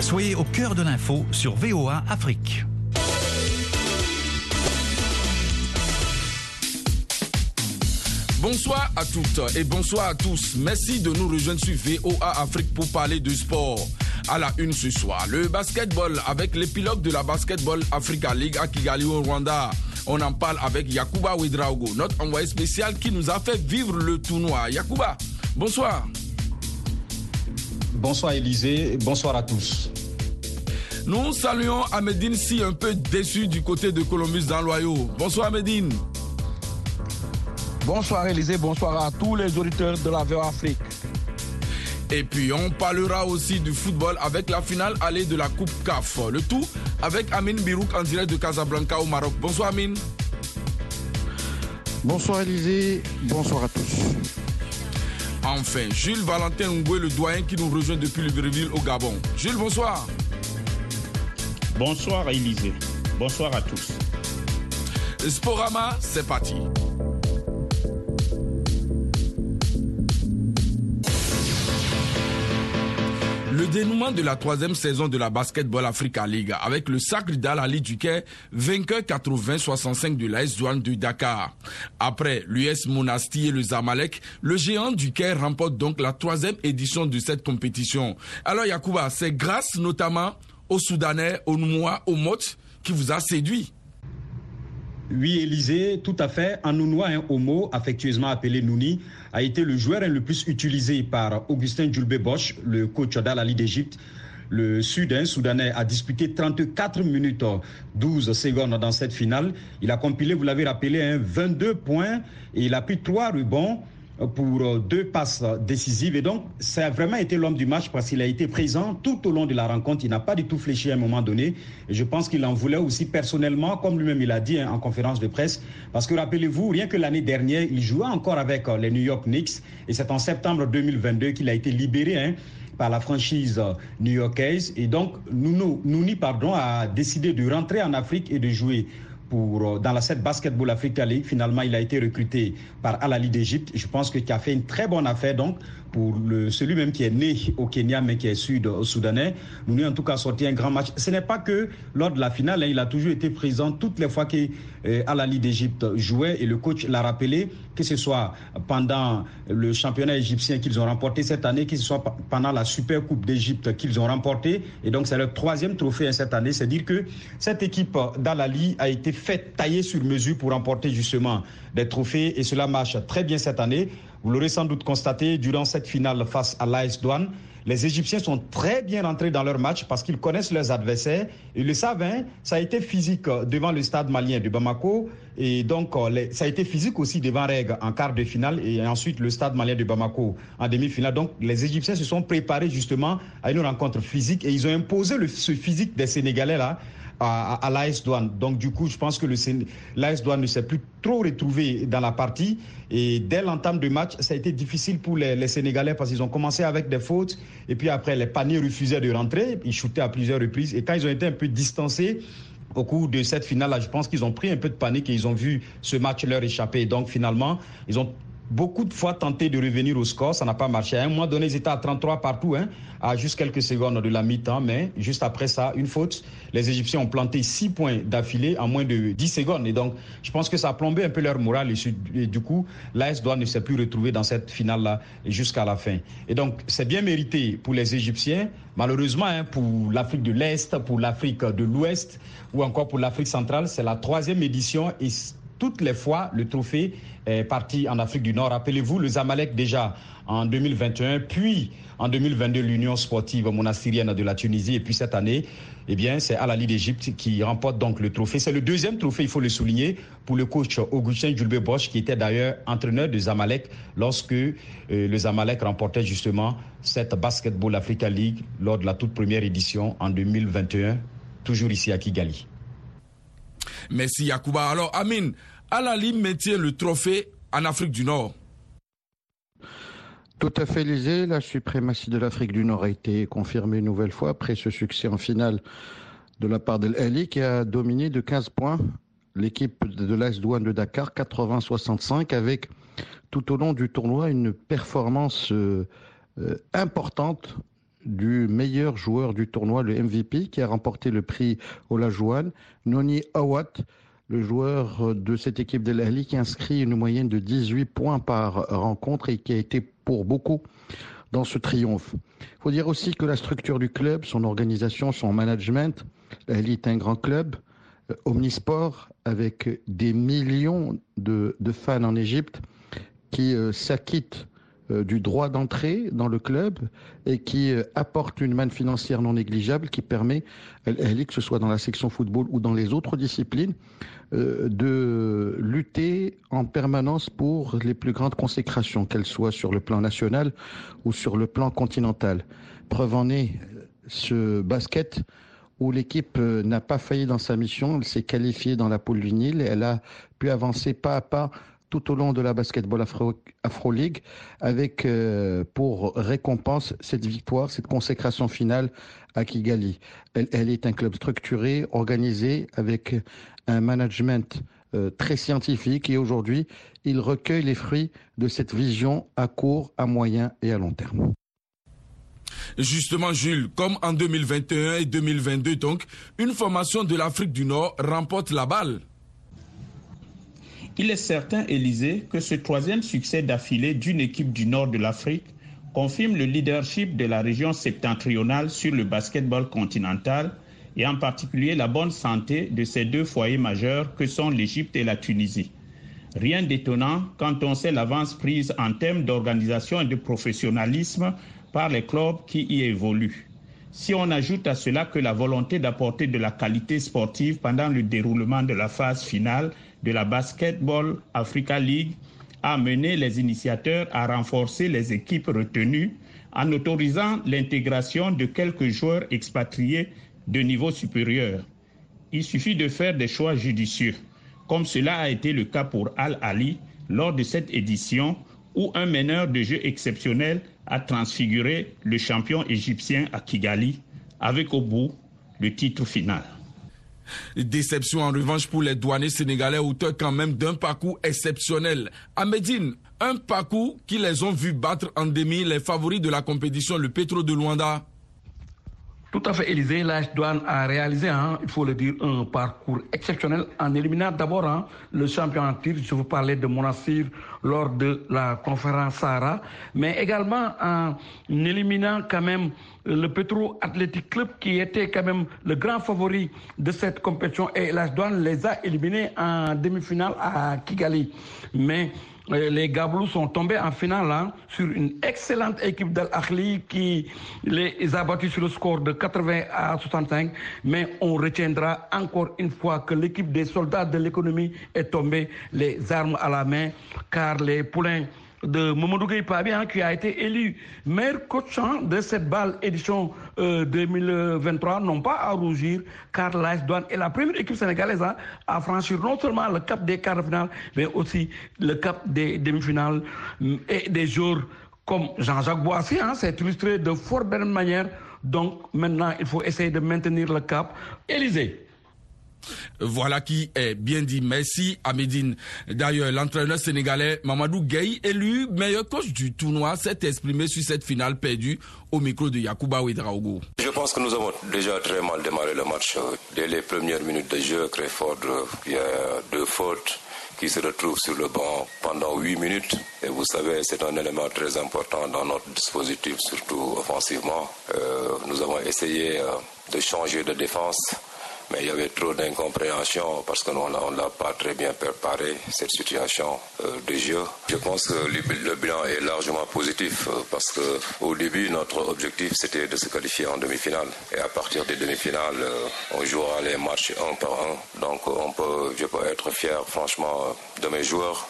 Soyez au cœur de l'info sur VOA Afrique. Bonsoir à toutes et bonsoir à tous. Merci de nous rejoindre sur VOA Afrique pour parler de sport. À la une ce soir, le basketball avec l'épilogue de la Basketball Africa League à Kigali au Rwanda. On en parle avec Yakuba Ouedraogo, notre envoyé spécial qui nous a fait vivre le tournoi. Yakuba, bonsoir. Bonsoir Élisée, bonsoir à tous. Nous saluons Ahmedine si un peu déçu du côté de Columbus dans l'Oyo. Bonsoir Ahmedine. Bonsoir Élisée, bonsoir à tous les auditeurs de la VOA Afrique. Et puis on parlera aussi du football avec la finale allée de la Coupe CAF. Le tout avec Amine Birouk en direct de Casablanca au Maroc. Bonsoir Amine. Bonsoir Élisée, bonsoir à tous. Enfin, Jules Valentin Ngoué, le doyen qui nous rejoint depuis Libreville au Gabon. Jules, bonsoir. Bonsoir Élisée. Bonsoir à tous. Sporama, c'est parti. Dénouement de la troisième saison de la Basketball Africa League avec le sacre d'Al-Ali Duquet, vainqueur 80-65 de l'AS Douane de Dakar. Après l'US Monastir et le Zamalek, le géant Duquet remporte donc la troisième édition de cette compétition. Alors Yacouba, c'est grâce notamment aux Soudanais, aux Noumois, aux Mot qui vous a séduit. Oui, Élisée, tout à fait. Anounoua, un homo, affectueusement appelé Nouni, a été le joueur le plus utilisé par Augustin Djulbe Bosch, le coach d'Al-Ali d'Égypte. Le Sud, Soudanais, a disputé 34 minutes 12 secondes dans cette finale. Il a compilé, vous l'avez rappelé, 22 points et il a pris trois rebonds pour euh, deux passes décisives. Et donc, ça a vraiment été l'homme du match parce qu'il a été présent tout au long de la rencontre. Il n'a pas du tout fléchi à un moment donné. Et je pense qu'il en voulait aussi personnellement, comme lui-même il a dit hein, en conférence de presse. Parce que rappelez-vous, rien que l'année dernière, il jouait encore avec euh, les New York Knicks. Et c'est en septembre 2022 qu'il a été libéré. Hein, par la franchise euh, new-yorkaise. Et donc, Nouni pardon, a décidé de rentrer en Afrique et de jouer pour, euh, dans la cette Basketball Africa League. Finalement, il a été recruté par Al-Ali d'Égypte. Je pense que qui a fait une très bonne affaire donc pour le, celui même qui est né au Kenya mais qui est sud-soudanais. Nous en tout cas sorti un grand match. Ce n'est pas que lors de la finale, hein, il a toujours été présent toutes les fois que euh, Al-Ali d'Égypte jouait et le coach l'a rappelé, que ce soit pendant le championnat égyptien qu'ils ont remporté cette année, que ce soit pendant la Super Coupe d'Égypte qu'ils ont remporté. Et donc c'est leur troisième trophée hein, cette année. C'est dire que cette équipe d'Al-Ali a été faite tailler sur mesure pour remporter justement des trophées et cela marche très bien cette année. Vous l'aurez sans doute constaté durant cette finale face à l'AS Douane. Les Égyptiens sont très bien rentrés dans leur match parce qu'ils connaissent leurs adversaires. Ils le savent, ça a été physique devant le stade malien de Bamako. Et donc, euh, ça a été physique aussi devant Reg en quart de finale et ensuite le stade malien de Bamako en demi-finale. Donc, les Égyptiens se sont préparés justement à une rencontre physique et ils ont imposé ce physique des Sénégalais là à, à l'AS Douane. Donc du coup, je pense que l'AS Douane ne s'est plus trop retrouvé dans la partie. Et dès l'entame du match, ça a été difficile pour les, les Sénégalais parce qu'ils ont commencé avec des fautes. Et puis après, les paniers refusaient de rentrer. Ils shootaient à plusieurs reprises. Et quand ils ont été un peu distancés, au cours de cette finale-là, je pense qu'ils ont pris un peu de panique et ils ont vu ce match leur échapper. Donc finalement, ils ont beaucoup de fois tenté de revenir au score, ça n'a pas marché. À un moment donné, ils étaient à 33 partout, hein, à juste quelques secondes de la mi-temps, mais juste après ça, une faute. Les Égyptiens ont planté 6 points d'affilée en moins de 10 secondes. Et donc, je pense que ça a plombé un peu leur morale. Et, du coup, l'AS doit ne s'est plus retrouver dans cette finale-là jusqu'à la fin. Et donc, c'est bien mérité pour les Égyptiens. Malheureusement, hein, pour l'Afrique de l'Est, pour l'Afrique de l'Ouest ou encore pour l'Afrique centrale, c'est la troisième édition et toutes les fois, le trophée est parti en Afrique du Nord. Rappelez-vous, le Zamalek déjà en 2021, puis en 2022, l'Union sportive monastirienne de la Tunisie, et puis cette année, eh bien, c'est Al-Ali d'Égypte qui remporte donc le trophée. C'est le deuxième trophée, il faut le souligner, pour le coach Augustin Julbe Bosch, qui était d'ailleurs entraîneur de Zamalek lorsque euh, le Zamalek remportait justement cette Basketball Africa League lors de la toute première édition en 2021, toujours ici à Kigali. Merci Yacouba. Alors Amine, Al-Ali maintient le trophée en Afrique du Nord. Tout à fait, Lisée. La suprématie de l'Afrique du Nord a été confirmée une nouvelle fois après ce succès en finale de la part de l'Ali qui a dominé de 15 points l'équipe de l'AS Douane de Dakar, 80-65, avec tout au long du tournoi une performance euh, euh, importante du meilleur joueur du tournoi, le MVP, qui a remporté le prix Olajuwon, Noni Awat, le joueur de cette équipe de l'Ali qui inscrit une moyenne de 18 points par rencontre et qui a été pour beaucoup dans ce triomphe. Il faut dire aussi que la structure du club, son organisation, son management, l'Ali est un grand club, euh, omnisport, avec des millions de, fans en Égypte qui euh, s'acquittent du droit d'entrée dans le club et qui euh, apporte une manne financière non négligeable qui permet, que ce soit dans la section football ou dans les autres disciplines, euh, de lutter en permanence pour les plus grandes consécrations, qu'elles soient sur le plan national ou sur le plan continental. Preuve en est ce basket où l'équipe n'a pas failli dans sa mission, elle s'est qualifiée dans la poule du Nil, elle a pu avancer pas à pas tout au long de la Basketball Afro, Afro League avec euh, pour récompense cette victoire, cette consécration finale à Kigali. Elle, est un club structuré, organisé, avec un management euh, très scientifique et aujourd'hui, il recueille les fruits de cette vision à court, à moyen et à long terme. Justement, Jules, comme en 2021 et 2022, donc, une formation de l'Afrique du Nord remporte la balle. Il est certain, Élysée, que ce troisième succès d'affilée d'une équipe du nord de l'Afrique confirme le leadership de la région septentrionale sur le basketball continental et en particulier la bonne santé de ces deux foyers majeurs que sont l'Égypte et la Tunisie. Rien d'étonnant quand on sait l'avance prise en termes d'organisation et de professionnalisme par les clubs qui y évoluent. Si on ajoute à cela que la volonté d'apporter de la qualité sportive pendant le déroulement de la phase finale de la Basketball Africa League a mené les initiateurs à renforcer les équipes retenues en autorisant l'intégration de quelques joueurs expatriés de niveau supérieur. Il suffit de faire des choix judicieux, comme cela a été le cas pour Al-Ali lors de cette édition où un meneur de jeu exceptionnel a transfiguré le champion égyptien à Kigali avec au bout le titre final. Déception en revanche pour les douaniers sénégalais, auteurs quand même d'un parcours exceptionnel. À un parcours qui les ont vus battre en demi les favoris de la compétition, le Petro de Luanda. Tout à fait, Élysée. La douane a réalisé, hein, il faut le dire, un parcours exceptionnel en éliminant d'abord hein, le champion en tir. Je vous parlais de Monastir lors de la conférence Sahara, mais également en éliminant quand même le Petro Athletic Club qui était quand même le grand favori de cette compétition et la douane les a éliminés en demi-finale à Kigali. Mais les Gablous sont tombés en finale hein, sur une excellente équipe d'Al-Akhli qui les a battus sur le score de 80 à 65. Mais on retiendra encore une fois que l'équipe des soldats de l'économie est tombée les armes à la main car les poulains de Momodou Gueye hein, qui a été élu meilleur coach hein, de cette balle édition 2023 euh, n'ont pas à rougir car l'AS Douane est la première équipe sénégalaise hein, à franchir non seulement le cap des quarts de finale mais aussi le cap des demi-finales mm, et des jours comme Jean-Jacques Boissy s'est illustré de fort belle manière donc maintenant il faut essayer de maintenir le cap. Élysée voilà qui est bien dit. Merci à. D'ailleurs, l'entraîneur sénégalais Mamadou Gueye, élu meilleur coach du tournoi, s'est exprimé sur cette finale perdue au micro de Yakuba Ouedraogo. Je pense que nous avons déjà très mal démarré le match. Dès les premières minutes de jeu, Creford, il y a deux fautes qui se retrouvent sur le banc pendant huit minutes. Et vous savez, c'est un élément très important dans notre dispositif, surtout offensivement. Euh, nous avons essayé euh, de changer de défense mais il y avait trop d'incompréhension parce qu'on ne l'a pas très bien préparé, cette situation euh, de jeu. Je pense que le, bilan est largement positif euh, parce qu'au début, notre objectif, c'était de se qualifier en demi-finale. Et à partir des demi-finales, euh, on jouera les matchs un par un. Donc on peut, je peux être fier, franchement, de mes joueurs.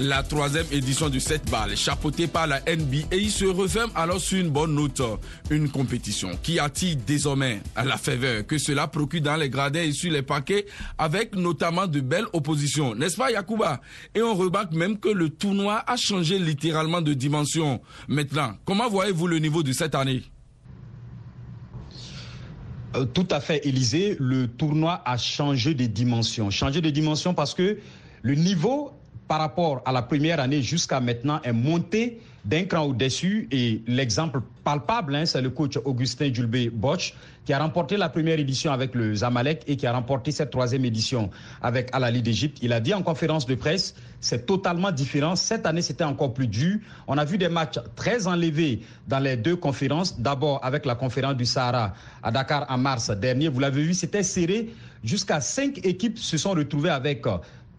La troisième édition de cette balle, chapeautée par la NBA, se referme alors sur une bonne note. Une compétition qui attire désormais la faveur que cela procure dans les gradins et sur les paquets, avec notamment de belles oppositions. N'est-ce pas, Yakuba? Et on remarque même que le tournoi a changé littéralement de dimension. Maintenant, comment voyez-vous le niveau de cette année? Euh, tout à fait, Élysée. Le tournoi a changé de dimension. Changé de dimension parce que le niveau par rapport à la première année jusqu'à maintenant est monté d'un cran au-dessus. Et l'exemple palpable, hein, c'est le coach Augustin Dulbé Bosch qui a remporté la première édition avec le Zamalek et qui a remporté cette troisième édition avec Al Ali d'Égypte. Il a dit en conférence de presse, c'est totalement différent. Cette année, c'était encore plus dur. On a vu des matchs très enlevés dans les deux conférences. D'abord avec la conférence du Sahara à Dakar en mars dernier. Vous l'avez vu, c'était serré. Jusqu'à cinq équipes se sont retrouvées avec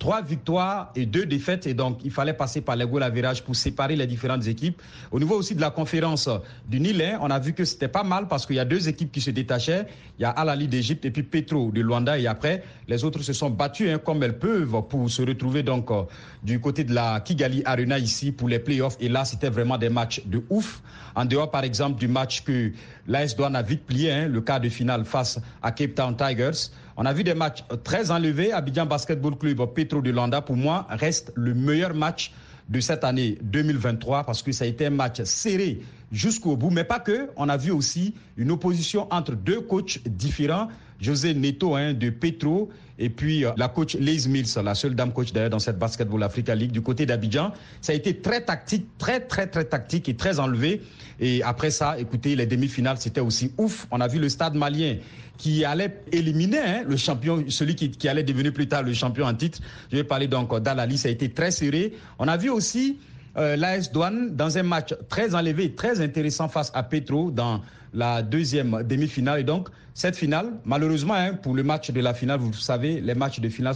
trois victoires et deux défaites. Et donc, il fallait passer par les virage pour séparer les différentes équipes. Au niveau aussi de la conférence du Nil, on a vu que c'était pas mal parce qu'il y a deux équipes qui se détachaient. Il y a Al-Ali d'Égypte et puis Petro de Luanda. Et après, les autres se sont battus hein, comme elles peuvent pour se retrouver donc euh, du côté de la Kigali Arena ici pour les playoffs. Et là, c'était vraiment des matchs de ouf. En dehors, par exemple, du match que l'AS Douane a vite plié, hein, le quart de finale face à Cape Town Tigers. On a vu des matchs très enlevés. Abidjan Basketball Club, Petro de Landa, pour moi, reste le meilleur match de cette année 2023 parce que ça a été un match serré jusqu'au bout. Mais pas que. On a vu aussi une opposition entre deux coachs différents. José Neto hein, de Petro et puis euh, la coach Liz Mills, la seule dame coach d'ailleurs dans cette Basketball Africa League du côté d'Abidjan. Ça a été très tactique, très très très tactique et très enlevé. Et après ça, écoutez, les demi-finales, c'était aussi ouf. On a vu le stade malien qui allait éliminer hein, le champion, celui qui, qui, allait devenir plus tard le champion en titre. Je vais parler donc d'Alali, ça a été très serré. On a vu aussi euh, l'AS Douane dans un match très enlevé, très intéressant face à Petro dans la deuxième demi-finale. Et donc, cette finale, malheureusement, hein, pour le match de la finale, vous savez, les matchs de finale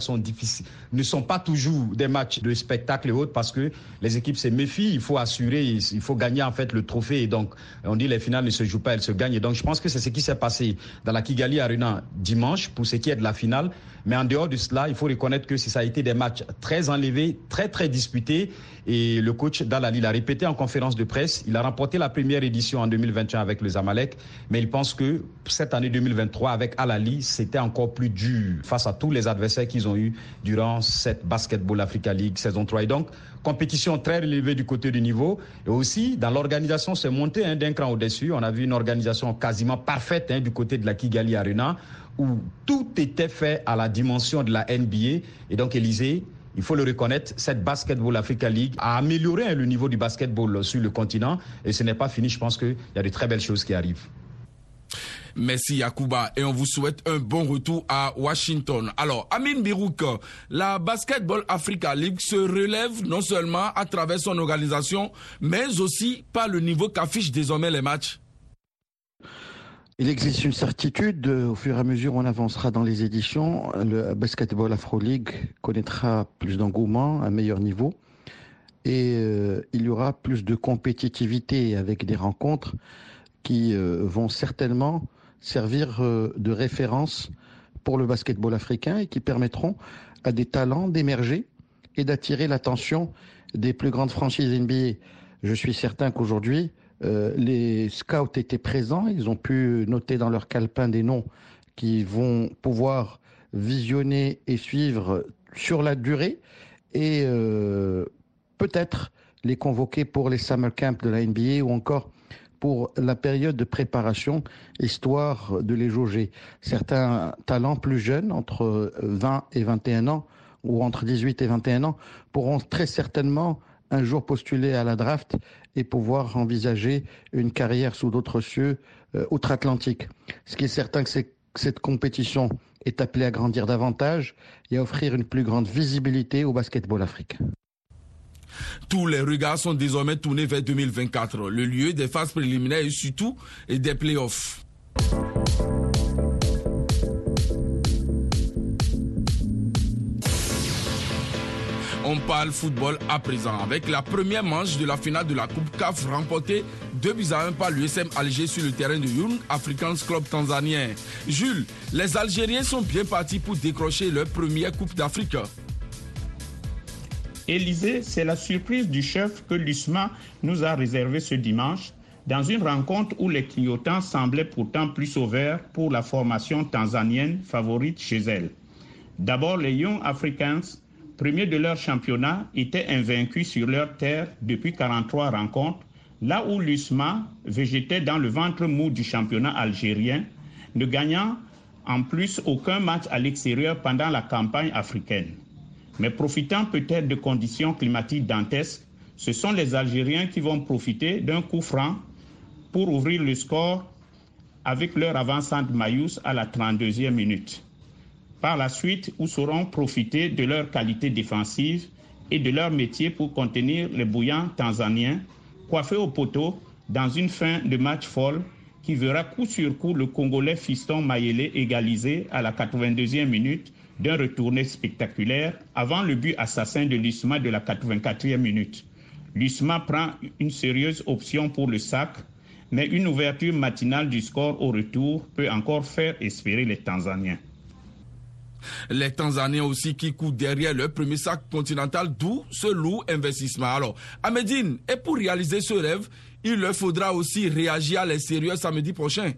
ne sont pas toujours des matchs de spectacle et autres parce que les équipes se méfient. Il faut assurer, il faut gagner en fait le trophée. Et donc, on dit les finales ne se jouent pas, elles se gagnent. Et donc, je pense que c'est ce qui s'est passé dans la Kigali Arena dimanche pour ce qui est de la finale. Mais en dehors de cela, il faut reconnaître que ça a été des matchs très enlevés, très très disputés. Et le coach Dalali l'a répété en conférence de presse. Il a remporté la première édition en 2021 avec le Zamalek, mais il pense que cette année 2023 avec Alali, c'était encore plus dur face à tous les adversaires qu'ils ont eu durant cette Basketball Africa League saison 3. Et donc, compétition très relevée du côté du niveau. Et aussi, dans l'organisation, c'est monté hein, d'un cran au-dessus. On a vu une organisation quasiment parfaite hein, du côté de la Kigali Arena où tout était fait à la dimension de la NBA. Et donc, Élysée, il faut le reconnaître, cette Basketball Africa League a amélioré le niveau du basketball sur le continent. Et ce n'est pas fini. Je pense qu'il y a de très belles choses qui arrivent. Merci Yakuba et on vous souhaite un bon retour à Washington. Alors, Amin Birouk, la Basketball Africa League se relève non seulement à travers son organisation, mais aussi par le niveau qu'affichent désormais les matchs. Il existe une certitude, au fur et à mesure on avancera dans les éditions, le Basketball Afro League connaîtra plus d'engouement, un meilleur niveau, et euh, il y aura plus de compétitivité avec des rencontres qui euh, vont certainement servir euh, de référence pour le basketball africain et qui permettront à des talents d'émerger et d'attirer l'attention des plus grandes franchises NBA. Je suis certain qu'aujourd'hui, euh, les scouts étaient présents, ils ont pu noter dans leur calepin des noms qui vont pouvoir visionner et suivre sur la durée et peut-être les convoquer pour les summer camps de la NBA ou encore pour la période de préparation, histoire de les jauger. Certains talents plus jeunes, entre 20 et 21 ans, ou entre 18 et 21 ans, pourront très certainement un jour postuler à la draft et pouvoir envisager une carrière sous d'autres cieux euh, outre-Atlantique. Ce qui est certain, c'est que cette compétition est appelée à grandir davantage et à offrir une plus grande visibilité au basketball africain. Tous les regards sont désormais tournés vers 2024, le lieu des phases préliminaires et surtout des playoffs. On parle football à présent avec la première manche de la finale de la Coupe CAF remportée 2 buts à 1 par l'USM Alger sur le terrain de Young Africans Club tanzanien. Jules, les Algériens sont bien partis pour décrocher leur première Coupe d'Afrique. Élysée, c'est la surprise du chef que l'USMA nous a réservé ce dimanche dans une rencontre où les clignotants semblaient pourtant plus sauveurs pour la formation tanzanienne favorite chez elle. D'abord, les Young Africans premiers de leur championnat, étaient invaincus sur leur terre depuis 43 rencontres, là où l'USMA végétait dans le ventre mou du championnat algérien, ne gagnant en plus aucun match à l'extérieur pendant la campagne africaine. Mais profitant peut-être de conditions climatiques dantesques, ce sont les Algériens qui vont profiter d'un coup franc pour ouvrir le score avec leur avançante Mayous à la 32e minute. Par la suite, où sauront profiter de leur qualité défensive et de leur métier pour contenir les bouillants tanzaniens, coiffés au poteau dans une fin de match folle qui verra coup sur coup le Congolais Fiston Mayele égalisé à la 82e minute d'un retourné spectaculaire avant le but assassin de l'USMA de la 84e minute. L'USMA prend une sérieuse option pour le sac, mais une ouverture matinale du score au retour peut encore faire espérer les Tanzaniens. Les Tanzaniens aussi qui courent derrière leur premier sac continental, d'où ce lourd investissement. Alors, à Medine, et pour réaliser ce rêve, il leur faudra aussi réagir à l'extérieur samedi prochain.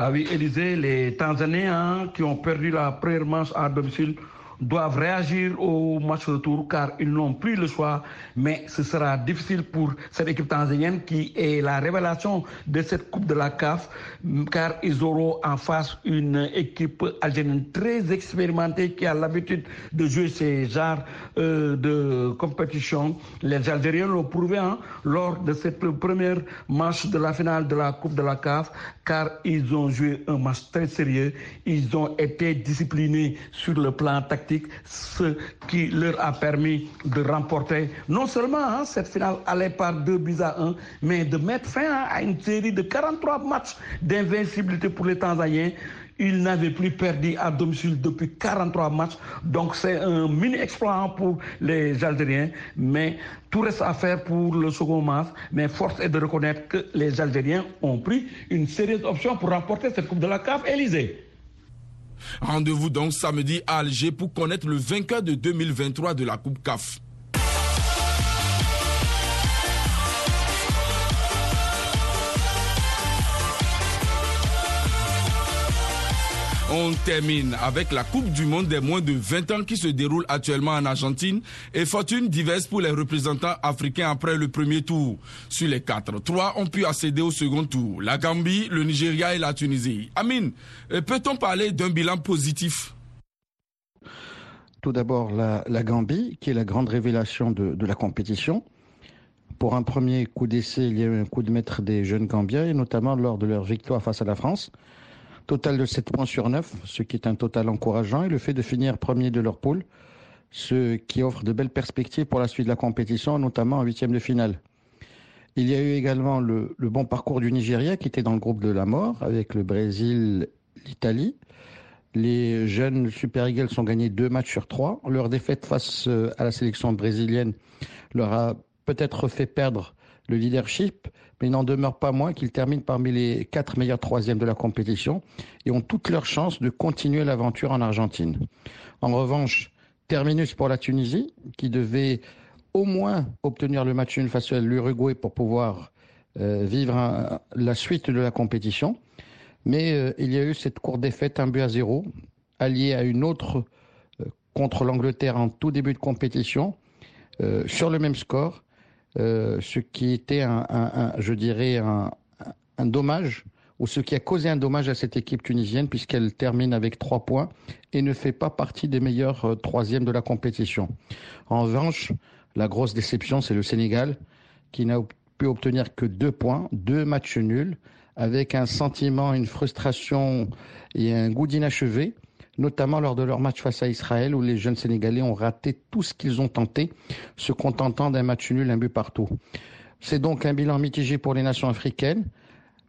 Ah oui, Élisée, les Tanzaniens qui ont perdu la première manche à domicile doivent réagir au match retour car ils n'ont plus le choix. Mais ce sera difficile pour cette équipe tanzanienne qui est la révélation de cette Coupe de la CAF car ils auront en face une équipe algérienne très expérimentée qui a l'habitude de jouer ces genres euh, de compétition. Les Algériens l'ont prouvé hein, lors de cette première match de la finale de la Coupe de la CAF car ils ont joué un match très sérieux. Ils ont été disciplinés sur le plan tactique, ce qui leur a permis de remporter non seulement hein, cette finale allait par deux buts à un, mais de mettre fin à une série de 43 matchs d'invincibilité pour les Tanzaniens. Ils n'avaient plus perdu à domicile depuis 43 matchs. Donc c'est un mini-exploit pour les Algériens. Mais tout reste à faire pour le second match. Mais force est de reconnaître que les Algériens ont pris une sérieuse option pour remporter cette Coupe de la CAF. Élysée. Rendez-vous donc samedi à Alger pour connaître le vainqueur de 2023 de la Coupe CAF. On termine avec la Coupe du Monde des moins de 20 ans qui se déroule actuellement en Argentine et fortune diverse pour les représentants africains après le premier tour. Sur les quatre, trois ont pu accéder au second tour. La Gambie, le Nigeria et la Tunisie. Amine, euh, peut-on parler d'un bilan positif? Tout d'abord, la, Gambie, qui est la grande révélation de, la compétition. Pour un premier coup d'essai, il y a eu un coup de maître des jeunes Gambiens, notamment lors de leur victoire face à la France. Total de 7 points sur 9, ce qui est un total encourageant, et le fait de finir premier de leur poule, ce qui offre de belles perspectives pour la suite de la compétition, notamment en huitième de finale. Il y a eu également le, bon parcours du Nigeria qui était dans le groupe de la mort avec le Brésil, l'Italie. Les jeunes Super Eagles ont gagné deux matchs sur trois. Leur défaite face euh, à la sélection brésilienne leur a peut-être fait perdre le leadership, mais il n'en demeure pas moins qu'ils terminent parmi les quatre meilleurs troisièmes de la compétition et ont toutes leurs chances de continuer l'aventure en Argentine. En revanche, terminus pour la Tunisie, qui devait au moins obtenir le match nul face à l'Uruguay pour pouvoir euh, vivre la suite de la compétition. Mais euh, il y a eu cette courte défaite, un but à zéro, alliée à une autre euh, contre l'Angleterre en tout début de compétition, sur le même score. Euh, ce qui était un, je dirais, un, dommage ou ce qui a causé un dommage à cette équipe tunisienne puisqu'elle termine avec trois points et ne fait pas partie des meilleurs euh, troisièmes de la compétition. En revanche, la grosse déception, c'est le Sénégal qui n'a pu obtenir que deux points, deux matchs nuls, avec un sentiment, une frustration et un goût d'inachevé notamment lors de leur match face à Israël où les jeunes Sénégalais ont raté tout ce qu'ils ont tenté, se contentant d'un match nul, un but partout. C'est donc un bilan mitigé pour les nations africaines.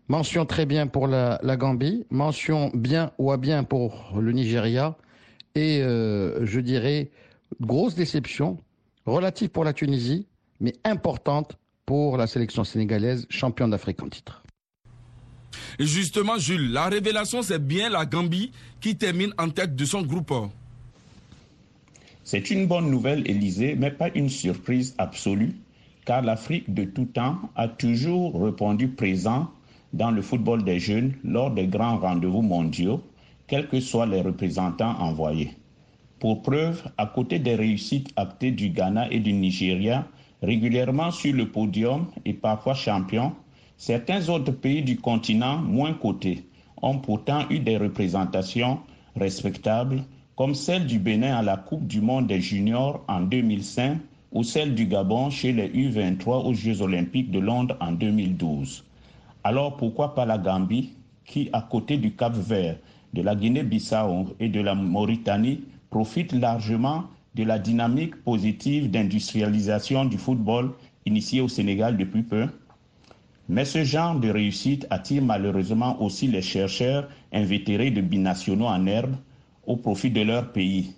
Mention très bien pour la, Gambie, mention bien ou à bien pour le Nigeria et euh, je dirais grosse déception relative pour la Tunisie, mais importante pour la sélection sénégalaise, championne d'Afrique en titre. Justement, Jules, la révélation, c'est bien la Gambie qui termine en tête de son groupe. C'est une bonne nouvelle, Élysée, mais pas une surprise absolue, car l'Afrique de tout temps a toujours répondu présent dans le football des jeunes lors des grands rendez-vous mondiaux, quels que soient les représentants envoyés. Pour preuve, à côté des réussites actées du Ghana et du Nigeria, régulièrement sur le podium et parfois champions, Certains autres pays du continent moins cotés ont pourtant eu des représentations respectables, comme celle du Bénin à la Coupe du monde des juniors en 2005 ou celle du Gabon chez les U23 aux Jeux olympiques de Londres en 2012. Alors pourquoi pas la Gambie qui, à côté du Cap Vert, de la Guinée-Bissau et de la Mauritanie, profite largement de la dynamique positive d'industrialisation du football initiée au Sénégal depuis peu? Mais ce genre de réussite attire malheureusement aussi les chercheurs invétérés de binationaux en herbe au profit de leur pays.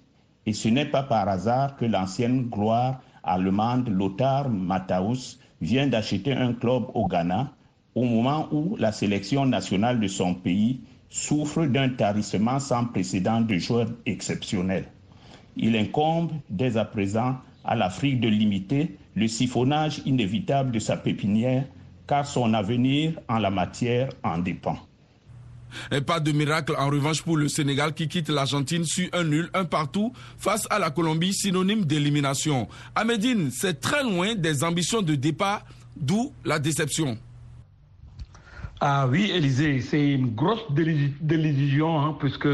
Et ce n'est pas par hasard que l'ancienne gloire allemande Lothar Matthaus vient d'acheter un club au Ghana au moment où la sélection nationale de son pays souffre d'un tarissement sans précédent de joueurs exceptionnels. Il incombe dès à présent à l'Afrique de limiter le siphonnage inévitable de sa pépinière car son avenir en la matière en dépend. Et pas de miracle en revanche pour le Sénégal qui quitte l'Argentine sur un nul, un partout face à la Colombie, synonyme d'élimination. À Médine, c'est très loin des ambitions de départ, d'où la déception. Ah oui, Élisée, c'est une grosse décision, hein, puisque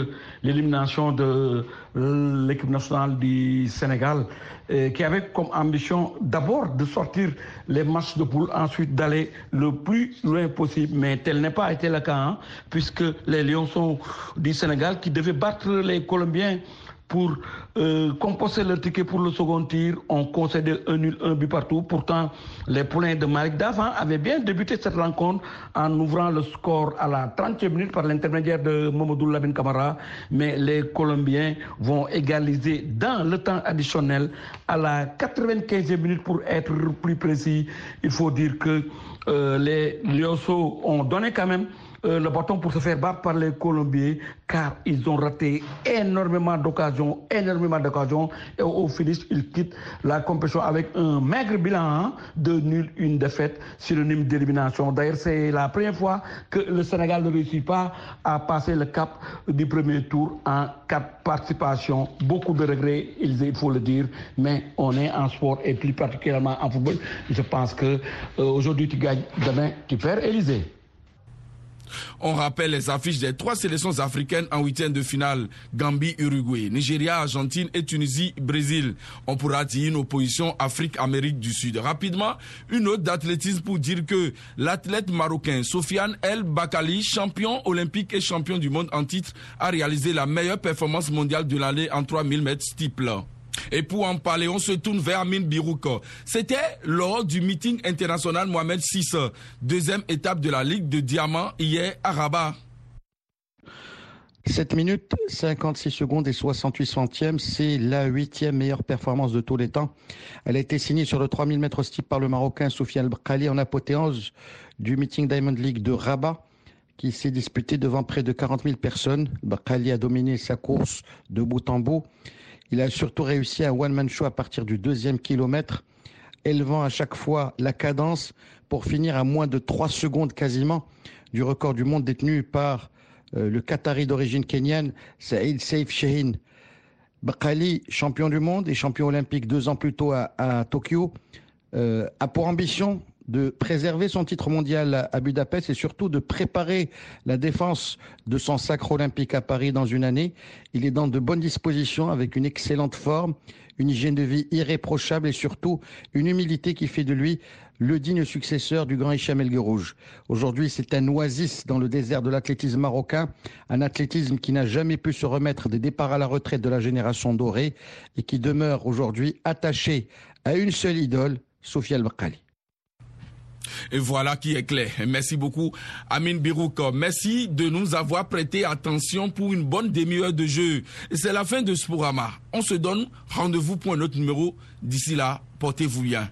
l'élimination de l'équipe nationale du Sénégal, euh, qui avait comme ambition d'abord de sortir les matchs de poule, ensuite d'aller le plus loin possible. Mais tel n'est pas été le cas, hein, puisque les Lions sont du Sénégal qui devaient battre les Colombiens pour euh, composer leur ticket pour le second tir. On concédé un nul, un but partout. Pourtant, les poulains de Malik Davant avaient bien débuté cette rencontre en ouvrant le score à la 30e minute par l'intermédiaire de Momodou Labin Kamara. Mais les Colombiens vont égaliser dans le temps additionnel à la 95e minute pour être plus précis. Il faut dire que euh, les Lyoso ont donné quand même euh, le bâton pour se faire battre par les Colombiens car ils ont raté énormément d'occasions, énormément d'occasions et au finish ils quittent la compétition avec un maigre bilan hein, de nul, une défaite synonyme d'élimination. D'ailleurs c'est la première fois que le Sénégal ne réussit pas à passer le cap du premier tour en quatre participations. Beaucoup de regrets, il faut le dire, mais on est en sport et plus particulièrement en football. Je pense que euh, aujourd'hui tu gagnes, demain tu perds, Élysée. On rappelle les affiches des trois sélections africaines en huitième de finale. Gambie, Uruguay, Nigeria, Argentine et Tunisie, Brésil. On pourra dire une opposition Afrique-Amérique du Sud. Rapidement, une note d'athlétisme pour dire que l'athlète marocain Sofiane El Bakali, champion olympique et champion du monde en titre, a réalisé la meilleure performance mondiale de l'année en 3000 mètres steeple. Et pour en parler, on se tourne vers Amin Birouk. C'était lors du meeting international Mohamed VI, deuxième étape de la Ligue de Diamants hier à Rabat. 7 minutes, 56 secondes et 68 centièmes, c'est la huitième meilleure performance de tous les temps. Elle a été signée sur le 3000 mètres steep par le Marocain Soufiane Brkali en apothéose du meeting Diamond League de Rabat qui s'est disputé devant près de 40 000 personnes. Brkali a dominé sa course de bout en bout. Il a surtout réussi un one-man show à partir du deuxième kilomètre, élevant à chaque fois la cadence pour finir à moins de trois secondes quasiment du record du monde détenu par euh, le Qatari d'origine kenyane, Saïd Saif Shehin. Bakali, champion du monde et champion olympique deux ans plus tôt à, Tokyo, euh, a pour ambition de préserver son titre mondial à Budapest et surtout de préparer la défense de son sacre olympique à Paris dans une année. Il est dans de bonnes dispositions avec une excellente forme, une hygiène de vie irréprochable et surtout une humilité qui fait de lui le digne successeur du grand Hicham El Aujourd'hui, c'est un oasis dans le désert de l'athlétisme marocain, un athlétisme qui n'a jamais pu se remettre des départs à la retraite de la génération dorée et qui demeure aujourd'hui attaché à une seule idole, Sophia El et voilà qui est clair. Merci beaucoup, Amin Birouk. Merci de nous avoir prêté attention pour une bonne demi-heure de jeu. C'est la fin de Sporama. On se donne rendez-vous pour un autre numéro. D'ici là, portez-vous bien.